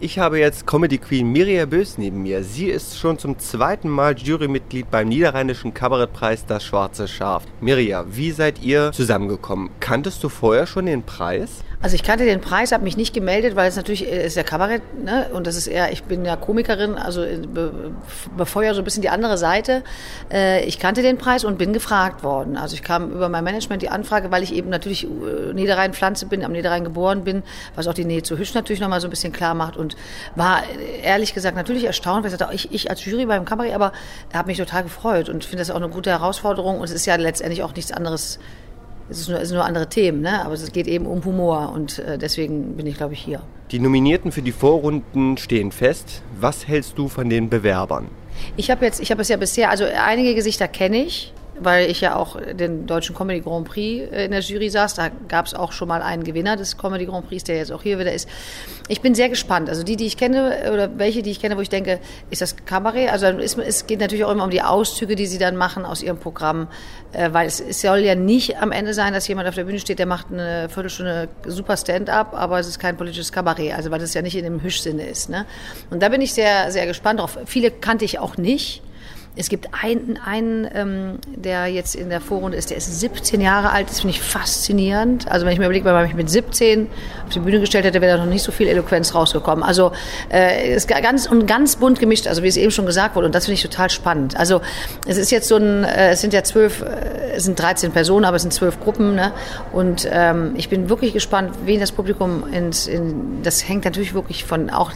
Ich habe jetzt Comedy Queen Mirja Bös neben mir. Sie ist schon zum zweiten Mal Jurymitglied beim Niederrheinischen Kabarettpreis Das Schwarze Schaf. Mirja, wie seid ihr zusammengekommen? Kanntest du vorher schon den Preis? Also ich kannte den Preis, habe mich nicht gemeldet, weil es natürlich äh, ist ja Kabarett, ne? Und das ist eher, ich bin ja Komikerin, also äh, be, befeuere so ein bisschen die andere Seite. Äh, ich kannte den Preis und bin gefragt worden. Also ich kam über mein Management die Anfrage, weil ich eben natürlich Niederrhein-Pflanze bin, am Niederrhein geboren bin, was auch die Nähe zu Hüsch natürlich nochmal so ein bisschen klar macht und war ehrlich gesagt natürlich erstaunt, weil ich sagte, ich, ich als Jury beim Kabarett, aber habe mich total gefreut und finde das auch eine gute Herausforderung und es ist ja letztendlich auch nichts anderes es sind nur, es sind nur andere Themen, ne? aber es geht eben um Humor und äh, deswegen bin ich, glaube ich, hier. Die Nominierten für die Vorrunden stehen fest. Was hältst du von den Bewerbern? Ich habe jetzt, ich habe es ja bisher, also einige Gesichter kenne ich, weil ich ja auch den deutschen Comedy Grand Prix äh, in der Jury saß. Da gab es auch schon mal einen Gewinner des Comedy Grand Prix, der jetzt auch hier wieder ist. Ich bin sehr gespannt. Also die, die ich kenne, oder welche, die ich kenne, wo ich denke, ist das Kabarett? Also es geht natürlich auch immer um die Auszüge, die sie dann machen aus ihrem Programm, äh, weil es, es soll ja nicht am Ende sein, dass jemand auf der Bühne steht, der macht eine Viertelstunde super Stand-up, aber es ist kein politisches Kabarett, also weil das ja nicht in dem Hüsch-Sinne ist. Ne? Und da bin ich sehr, sehr gespannt drauf. Viele kannte ich auch nicht. Es gibt einen, einen ähm, der jetzt in der Vorrunde ist, der ist 17 Jahre alt, das finde ich faszinierend. Also wenn ich mir überlege, wenn man mich mit 17 auf die Bühne gestellt hätte, wäre da noch nicht so viel Eloquenz rausgekommen. Also äh, ist ganz und ganz bunt gemischt, also wie es eben schon gesagt wurde, und das finde ich total spannend. Also es ist jetzt so ein, äh, es sind ja zwölf, äh, es sind 13 Personen, aber es sind zwölf Gruppen, ne? Und ähm, ich bin wirklich gespannt, wen das Publikum ins, in, das hängt natürlich wirklich von auch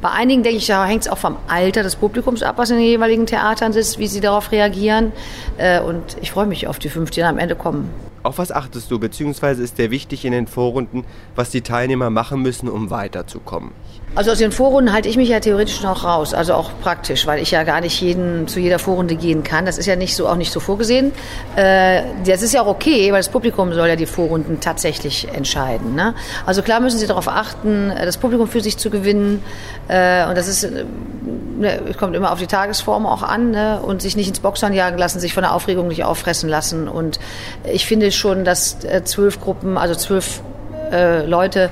bei einigen denke ich, hängt es auch vom Alter des Publikums ab, was in den jeweiligen Theatern sitzt, wie sie darauf reagieren. Äh, und ich freue mich auf die fünf, die am Ende kommen. Auf was achtest du, beziehungsweise ist der wichtig in den Vorrunden, was die Teilnehmer machen müssen, um weiterzukommen? Also aus den Vorrunden halte ich mich ja theoretisch noch raus, also auch praktisch, weil ich ja gar nicht jeden zu jeder Vorrunde gehen kann. Das ist ja nicht so auch nicht so vorgesehen. Äh, das ist ja auch okay, weil das Publikum soll ja die Vorrunden tatsächlich entscheiden. Ne? Also klar müssen Sie darauf achten, äh, das Publikum für sich zu gewinnen. Äh, und das ist ne, kommt immer auf die Tagesform auch an ne? und sich nicht ins Boxhorn jagen lassen, sich von der Aufregung nicht auffressen lassen. Und ich finde schon, dass zwölf Gruppen, also zwölf Leute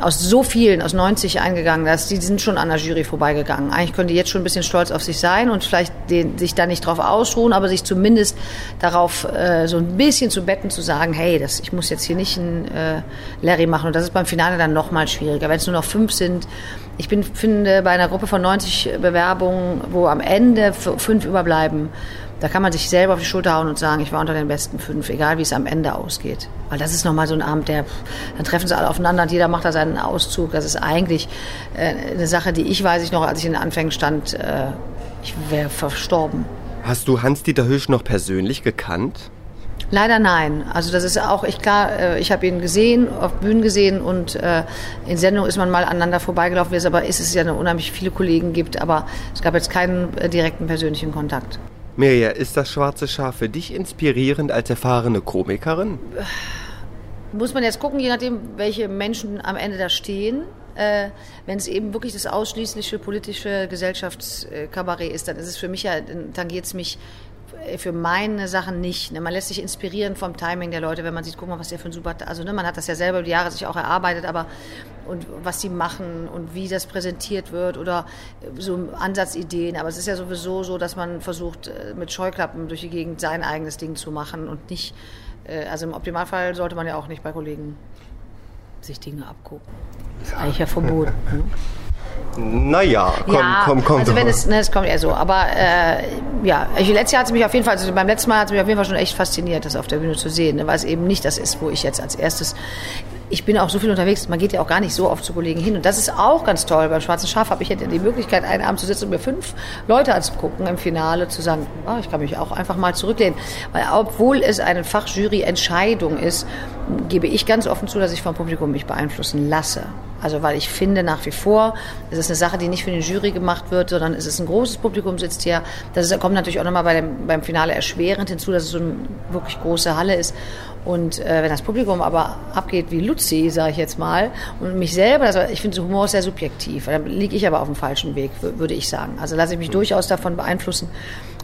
aus so vielen, aus 90 eingegangen, dass die sind schon an der Jury vorbeigegangen. Eigentlich können die jetzt schon ein bisschen stolz auf sich sein und vielleicht den, sich da nicht drauf ausruhen, aber sich zumindest darauf äh, so ein bisschen zu betten, zu sagen, hey, das, ich muss jetzt hier nicht ein äh, Larry machen. Und das ist beim Finale dann noch mal schwieriger. Wenn es nur noch fünf sind, ich bin, finde, bei einer Gruppe von 90 Bewerbungen, wo am Ende fünf überbleiben, da kann man sich selber auf die Schulter hauen und sagen, ich war unter den besten fünf, egal wie es am Ende ausgeht. Weil das ist nochmal so ein Abend, der, dann treffen sie alle aufeinander und jeder macht da seinen Auszug. Das ist eigentlich äh, eine Sache, die ich weiß ich noch, als ich in den Anfängen stand, äh, ich wäre verstorben. Hast du Hans-Dieter Hüsch noch persönlich gekannt? Leider nein. Also das ist auch, ich klar, äh, ich habe ihn gesehen, auf Bühnen gesehen und äh, in Sendung ist man mal aneinander vorbeigelaufen, wie es aber ist es ja eine unheimlich viele Kollegen gibt, aber es gab jetzt keinen äh, direkten persönlichen Kontakt. Mirja, ist das schwarze Schaf für dich inspirierend als erfahrene Komikerin? Muss man jetzt gucken, je nachdem, welche Menschen am Ende da stehen. Äh, Wenn es eben wirklich das ausschließliche politische Gesellschaftskabarett ist, dann ist es für mich ja, tangiert es mich für meine Sachen nicht. Ne? Man lässt sich inspirieren vom Timing der Leute, wenn man sieht, guck mal, was der für ein super, also ne, man hat das ja selber über die Jahre sich auch erarbeitet, aber und was sie machen und wie das präsentiert wird oder so Ansatzideen. Aber es ist ja sowieso so, dass man versucht, äh, mit Scheuklappen durch die Gegend sein eigenes Ding zu machen und nicht, äh, also im Optimalfall sollte man ja auch nicht bei Kollegen sich Dinge abgucken. Das ist eigentlich ja verboten. Ne? Naja, komm, ja, komm, komm. Also wenn es, ne, es kommt eher so. Aber äh, ja, ich, letztes Jahr hat es mich auf jeden Fall, also beim letzten Mal hat es mich auf jeden Fall schon echt fasziniert, das auf der Bühne zu sehen, ne, weil es eben nicht das ist, wo ich jetzt als erstes ich bin auch so viel unterwegs, man geht ja auch gar nicht so oft zu Kollegen hin. Und das ist auch ganz toll. Beim Schwarzen Schaf habe ich ja die Möglichkeit, einen Abend zu sitzen und mir fünf Leute anzugucken im Finale, zu sagen, oh, ich kann mich auch einfach mal zurücklehnen. Weil obwohl es eine Fachjury-Entscheidung ist, gebe ich ganz offen zu, dass ich vom Publikum mich beeinflussen lasse. Also weil ich finde nach wie vor, es ist eine Sache, die nicht für die Jury gemacht wird, sondern es ist ein großes Publikum sitzt hier. Das kommt natürlich auch nochmal bei dem, beim Finale erschwerend hinzu, dass es so eine wirklich große Halle ist. Und äh, wenn das Publikum aber abgeht wie Luzi, sage ich jetzt mal, und mich selber, also ich finde, Humor ist sehr subjektiv. Da liege ich aber auf dem falschen Weg, würde ich sagen. Also lasse ich mich durchaus davon beeinflussen,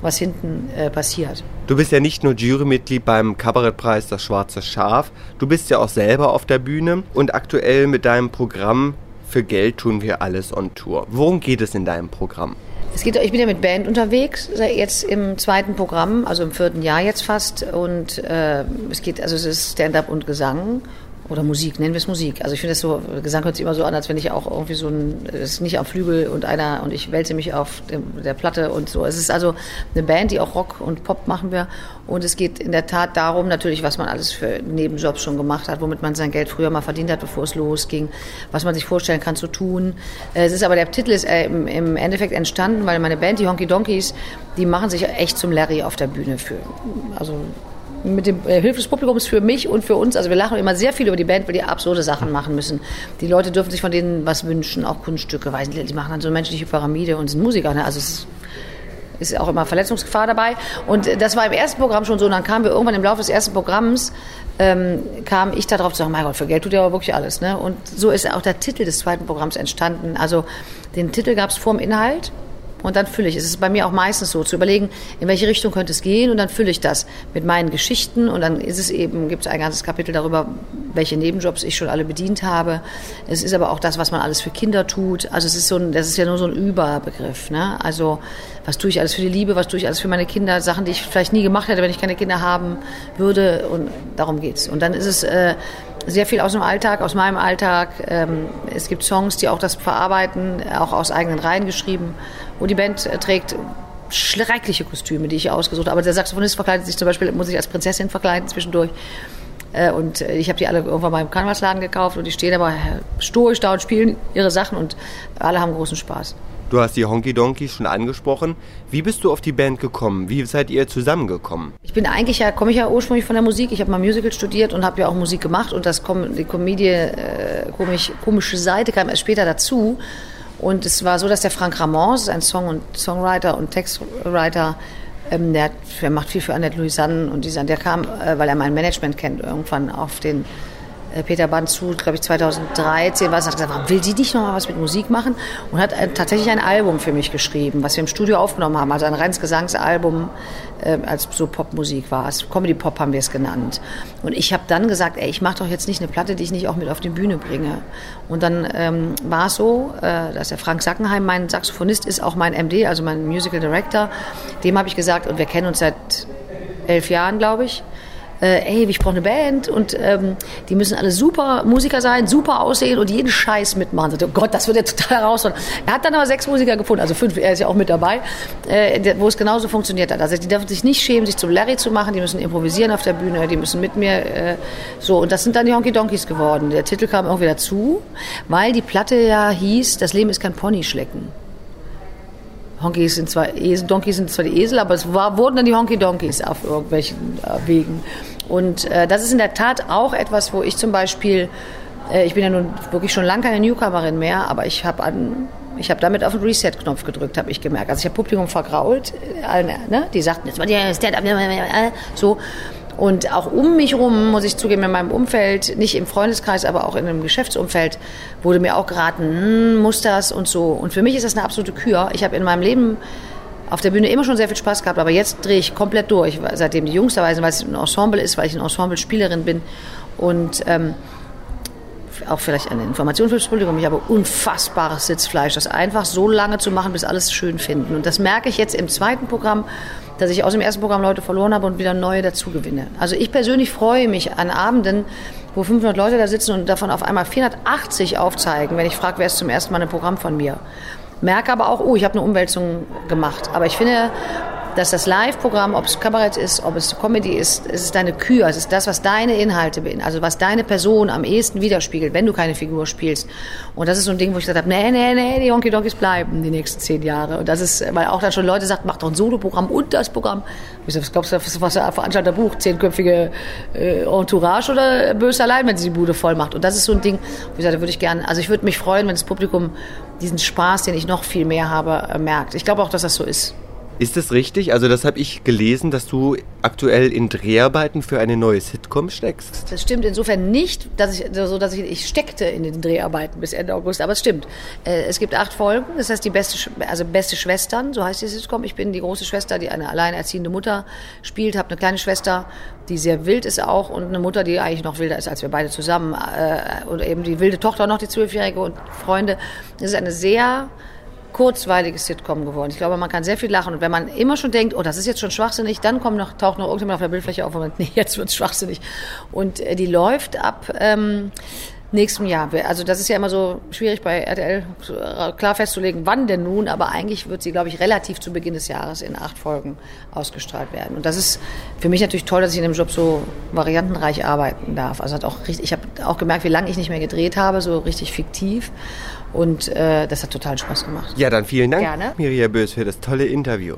was hinten äh, passiert. Du bist ja nicht nur Jurymitglied beim Kabarettpreis Das Schwarze Schaf, du bist ja auch selber auf der Bühne und aktuell mit deinem Programm Für Geld tun wir alles on Tour. Worum geht es in deinem Programm? Es geht, ich bin ja mit Band unterwegs, jetzt im zweiten Programm, also im vierten Jahr jetzt fast. Und äh, es geht, also es ist Stand-up und Gesang oder Musik, nennen wir es Musik. Also ich finde das so, Gesang hört sich immer so an, als wenn ich auch irgendwie so ein, es ist nicht am Flügel und einer und ich wälze mich auf dem, der Platte und so. Es ist also eine Band, die auch Rock und Pop machen wir. Und es geht in der Tat darum, natürlich, was man alles für Nebenjobs schon gemacht hat, womit man sein Geld früher mal verdient hat, bevor es losging, was man sich vorstellen kann zu tun. Es ist aber, der Titel ist äh, im Endeffekt entstanden, weil meine Band, die Honky Donkeys, die machen sich echt zum Larry auf der Bühne für. Also mit dem äh, Hilfe des Publikums für mich und für uns. Also wir lachen immer sehr viel über die Band, weil die absurde Sachen machen müssen. Die Leute dürfen sich von denen was wünschen, auch Kunststücke, weiß die machen dann so eine menschliche Pyramide und sind Musiker. Ne? Also es ist, auch immer Verletzungsgefahr dabei. Und das war im ersten Programm schon so. Und dann kamen wir irgendwann im Laufe des ersten Programms, ähm, kam ich darauf zu sagen, mein Gott, für Geld tut ihr aber wirklich alles. Ne? Und so ist auch der Titel des zweiten Programms entstanden. Also den Titel gab es vor dem Inhalt und dann fülle ich. Es ist bei mir auch meistens so, zu überlegen, in welche Richtung könnte es gehen und dann fülle ich das mit meinen Geschichten und dann ist es eben, gibt es ein ganzes Kapitel darüber, welche Nebenjobs ich schon alle bedient habe. Es ist aber auch das, was man alles für Kinder tut. Also es ist so ein, das ist ja nur so ein Überbegriff. Ne? Also was tue ich alles für die Liebe, was tue ich alles für meine Kinder, Sachen, die ich vielleicht nie gemacht hätte, wenn ich keine Kinder haben würde und darum geht's. Und dann ist es äh, sehr viel aus dem Alltag, aus meinem Alltag. Ähm, es gibt Songs, die auch das verarbeiten, auch aus eigenen Reihen geschrieben. Und die Band äh, trägt schreckliche Kostüme, die ich ausgesucht habe. Aber der Saxophonist verkleidet sich zum Beispiel, muss sich als Prinzessin verkleiden zwischendurch. Äh, und äh, ich habe die alle irgendwann mal im Karnevalsladen gekauft und die stehen aber stoisch da und spielen ihre Sachen und alle haben großen Spaß. Du hast die Honky Donkeys schon angesprochen. Wie bist du auf die Band gekommen? Wie seid ihr zusammengekommen? Ich bin eigentlich ja, komme ich ja ursprünglich von der Musik. Ich habe mal Musical studiert und habe ja auch Musik gemacht und das die Comedie, äh, komisch, komische Seite kam erst später dazu. Und es war so, dass der Frank Ramons, ein Song- und Songwriter und Textwriter, ähm, der, der, macht viel für Annette Louisanne und dieser, der kam, äh, weil er mein Management kennt, irgendwann auf den Peter Banzu, glaube ich 2013 war es, hat gesagt, warum will die nicht noch mal was mit Musik machen? Und hat äh, tatsächlich ein Album für mich geschrieben, was wir im Studio aufgenommen haben, also ein reines Gesangsalbum, äh, als so Popmusik war. Als Comedy Pop haben wir es genannt. Und ich habe dann gesagt, ey, ich mache doch jetzt nicht eine Platte, die ich nicht auch mit auf die Bühne bringe. Und dann ähm, war es so, äh, dass der Frank Sackenheim, mein Saxophonist, ist auch mein MD, also mein Musical Director. Dem habe ich gesagt, und wir kennen uns seit elf Jahren, glaube ich äh, ey, ich brauche eine Band und ähm, die müssen alle super Musiker sein, super aussehen und jeden Scheiß mitmachen. So, oh Gott, das wird ja total herausfordernd. Er hat dann aber sechs Musiker gefunden, also fünf, er ist ja auch mit dabei, äh, wo es genauso funktioniert hat. Also die dürfen sich nicht schämen, sich zum Larry zu machen, die müssen improvisieren auf der Bühne, die müssen mit mir äh, so und das sind dann die Honky Donkeys geworden. Der Titel kam irgendwie dazu, weil die Platte ja hieß, das Leben ist kein Ponyschlecken. Honkies sind zwar Esel, Donkeys sind zwar die Esel, aber es war, wurden dann die Honky Donkeys auf irgendwelchen äh, Wegen. Und äh, das ist in der Tat auch etwas, wo ich zum Beispiel, äh, ich bin ja nun wirklich schon lange keine Newcomerin mehr, aber ich habe an ich habe damit auf den Reset-Knopf gedrückt, habe ich gemerkt. Also ich habe Publikum vergrault, äh, ne? die sagten, jetzt mal die Stand-up, so. Und auch um mich herum, muss ich zugeben, in meinem Umfeld, nicht im Freundeskreis, aber auch in einem Geschäftsumfeld, wurde mir auch geraten, hm, muss das und so. Und für mich ist das eine absolute Kür. Ich habe in meinem Leben auf der Bühne immer schon sehr viel Spaß gehabt, aber jetzt drehe ich komplett durch, seitdem die Jungs dabei sind, weil es ein Ensemble ist, weil ich eine Ensemble-Spielerin bin und ähm, auch vielleicht eine Information fürs Publikum. Ich habe unfassbares Sitzfleisch, das einfach so lange zu machen, bis alles schön finden. Und das merke ich jetzt im zweiten Programm, dass ich aus dem ersten Programm Leute verloren habe und wieder neue dazu gewinne. Also ich persönlich freue mich an Abenden, wo 500 Leute da sitzen und davon auf einmal 480 aufzeigen, wenn ich frage, wer ist zum ersten Mal ein Programm von mir merke aber auch, oh, ich habe eine Umwälzung gemacht. Aber ich finde, dass das Live-Programm, ob es Kabarett ist, ob es Comedy ist, es ist deine Kür, es ist das, was deine Inhalte bin, also was deine Person am ehesten widerspiegelt, wenn du keine Figur spielst. Und das ist so ein Ding, wo ich gesagt habe, nee, nee, nee, die Honky Donkeys bleiben die nächsten zehn Jahre. Und das ist, weil auch dann schon Leute sagen, mach doch ein Solo-Programm und das Programm. Ich so, was glaubst du, was der Veranstalter bucht? Zehnköpfige äh, Entourage oder böse allein, wenn sie die Bude voll macht? Und das ist so ein Ding, wo ich sage, da würde ich gerne, also ich würde mich freuen, wenn das Publikum diesen Spaß, den ich noch viel mehr habe, äh, merkt. Ich glaube auch, dass das so ist. Ist es richtig? Also das habe ich gelesen, dass du aktuell in Dreharbeiten für eine neue Sitcom steckst. Das stimmt insofern nicht, dass ich so, dass ich, ich steckte in den Dreharbeiten bis Ende August, aber es stimmt. Äh, es gibt acht Folgen, das heißt die beste, also beste Schwestern, so heißt die Sitcom. Ich bin die große Schwester, die eine alleinerziehende Mutter spielt, habe eine kleine Schwester, die sehr wild ist auch und eine Mutter, die eigentlich noch wilder ist als wir beide zusammen äh, und eben die wilde Tochter noch die zwölfjährige und Freunde. Es ist eine sehr kurzweiliges Sitcom geworden. Ich glaube, man kann sehr viel lachen. Und wenn man immer schon denkt, oh, das ist jetzt schon schwachsinnig, dann kommt noch, taucht noch irgendjemand auf der Bildfläche auf und man, nee, jetzt wird's schwachsinnig. Und äh, die läuft ab ähm, nächstem Jahr. Also das ist ja immer so schwierig bei RTL äh, klar festzulegen, wann denn nun, aber eigentlich wird sie, glaube ich, relativ zu Beginn des Jahres in acht Folgen ausgestrahlt werden. Und das ist für mich natürlich toll, dass ich in dem Job so variantenreich arbeiten darf. Also hat auch richtig, ich habe auch gemerkt, wie lange ich nicht mehr gedreht habe, so richtig fiktiv. Und äh, das hat total Spaß gemacht. Ja, dann vielen Dank, Gerne. Mirja Bös, für das tolle Interview.